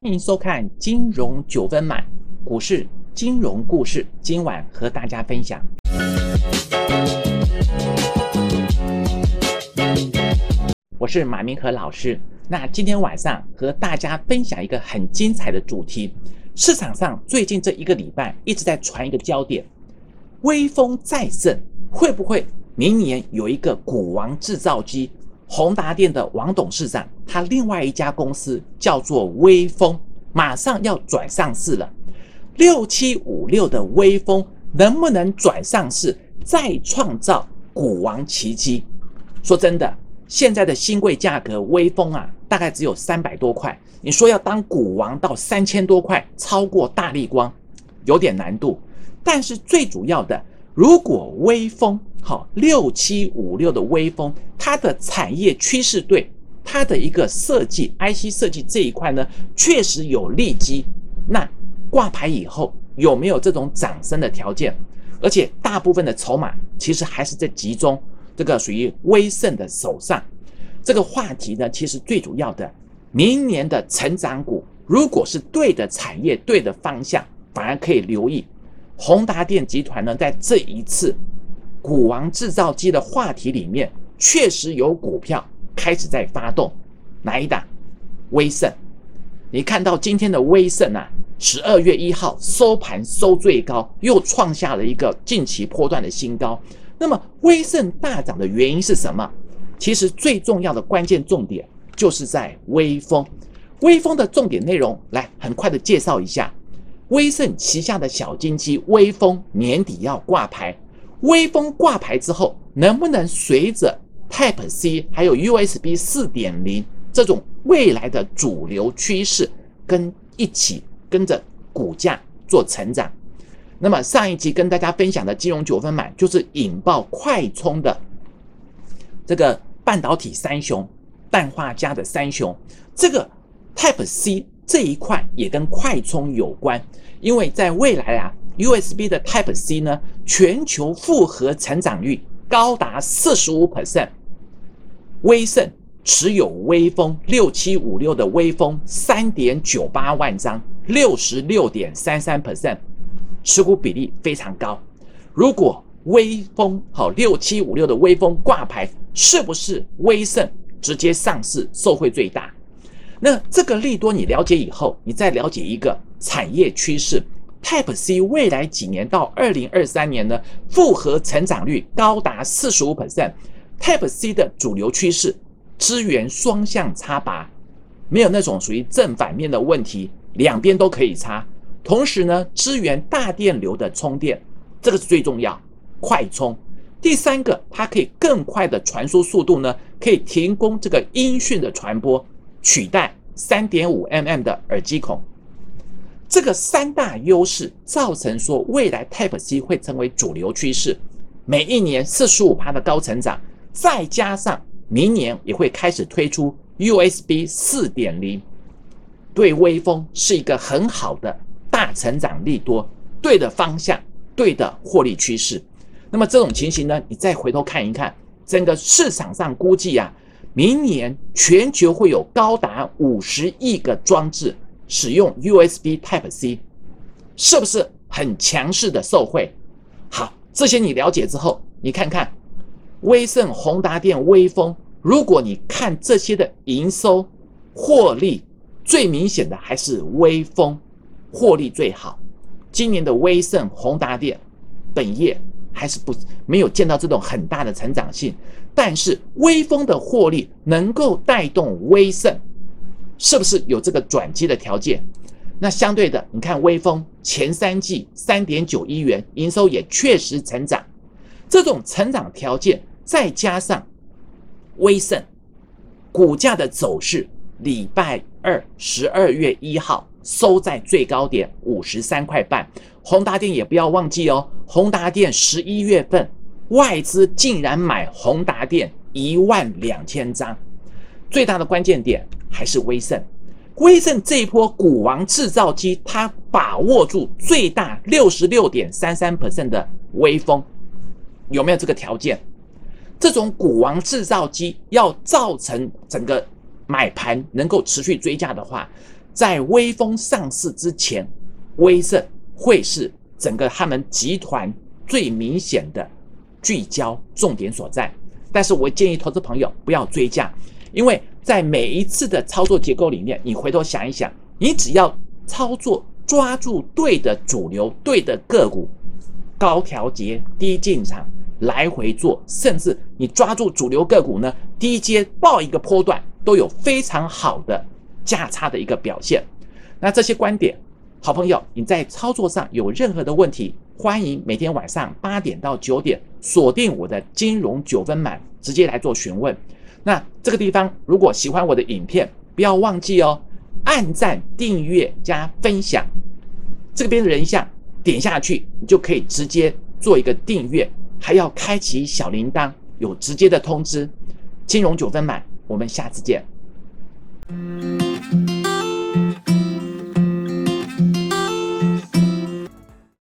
欢迎收看《金融九分满》股市金融故事，今晚和大家分享。我是马明和老师。那今天晚上和大家分享一个很精彩的主题。市场上最近这一个礼拜一直在传一个焦点：威风再盛，会不会明年有一个股王制造机？宏达电的王董事长，他另外一家公司叫做威风，马上要转上市了。六七五六的威风能不能转上市，再创造股王奇迹？说真的，现在的新贵价格，威风啊，大概只有三百多块。你说要当股王到三千多块，超过大力光，有点难度。但是最主要的，如果威风，好，六七五六的微风，它的产业趋势对它的一个设计 IC 设计这一块呢，确实有利基。那挂牌以后有没有这种涨升的条件？而且大部分的筹码其实还是在集中这个属于威盛的手上。这个话题呢，其实最主要的，明年的成长股，如果是对的产业、对的方向，反而可以留意。宏达电集团呢，在这一次。股王制造机的话题里面，确实有股票开始在发动，哪一档？威盛。你看到今天的威盛啊，十二月一号收盘收最高，又创下了一个近期波段的新高。那么威盛大涨的原因是什么？其实最重要的关键重点就是在威风。威风的重点内容，来很快的介绍一下。威盛旗下的小金鸡威风年底要挂牌。微风挂牌之后，能不能随着 Type C 还有 USB 四点零这种未来的主流趋势，跟一起跟着股价做成长？那么上一集跟大家分享的金融九分满，就是引爆快充的这个半导体三雄，氮化镓的三雄，这个 Type C 这一块也跟快充有关，因为在未来啊。USB 的 Type C 呢，全球复合成长率高达四十五 percent。威盛持有微风六七五六的微风三点九八万张，六十六点三三 percent，持股比例非常高。如果微风好六七五六的微风挂牌，是不是威盛直接上市受惠最大？那这个利多你了解以后，你再了解一个产业趋势。Type C 未来几年到二零二三年呢，复合成长率高达四十五 percent。Type C 的主流趋势，支援双向插拔，没有那种属于正反面的问题，两边都可以插。同时呢，支援大电流的充电，这个是最重要，快充。第三个，它可以更快的传输速度呢，可以提供这个音讯的传播，取代三点五 mm 的耳机孔。这个三大优势造成说，未来 Type C 会成为主流趋势，每一年四十五的高成长，再加上明年也会开始推出 USB 四点零，对微风是一个很好的大成长力多，对的方向，对的获利趋势。那么这种情形呢，你再回头看一看，整个市场上估计啊，明年全球会有高达五十亿个装置。使用 USB Type C 是不是很强势的受惠？好，这些你了解之后，你看看威盛、宏达电、威风，如果你看这些的营收获利，最明显的还是威风获利最好。今年的威盛、宏达电本业还是不没有见到这种很大的成长性，但是威风的获利能够带动威盛。是不是有这个转机的条件？那相对的，你看微风前三季三点九亿元营收也确实成长，这种成长条件再加上威盛股价的走势，礼拜二十二月一号收在最高点五十三块半。宏达电也不要忘记哦，宏达电十一月份外资竟然买宏达电一万两千张，最大的关键点。还是威盛，威盛这一波股王制造机，它把握住最大六十六点三三 percent 的威风，有没有这个条件？这种股王制造机要造成整个买盘能够持续追加的话，在微风上市之前，威盛会是整个他们集团最明显的聚焦重点所在。但是我建议投资朋友不要追价，因为在每一次的操作结构里面，你回头想一想，你只要操作抓住对的主流、对的个股，高调节、低进场。来回做，甚至你抓住主流个股呢，低阶报一个波段，都有非常好的价差的一个表现。那这些观点，好朋友，你在操作上有任何的问题，欢迎每天晚上八点到九点锁定我的金融九分满，直接来做询问。那这个地方，如果喜欢我的影片，不要忘记哦，按赞、订阅加分享，这边的人像点下去，你就可以直接做一个订阅。还要开启小铃铛，有直接的通知。金融九分满，我们下次见。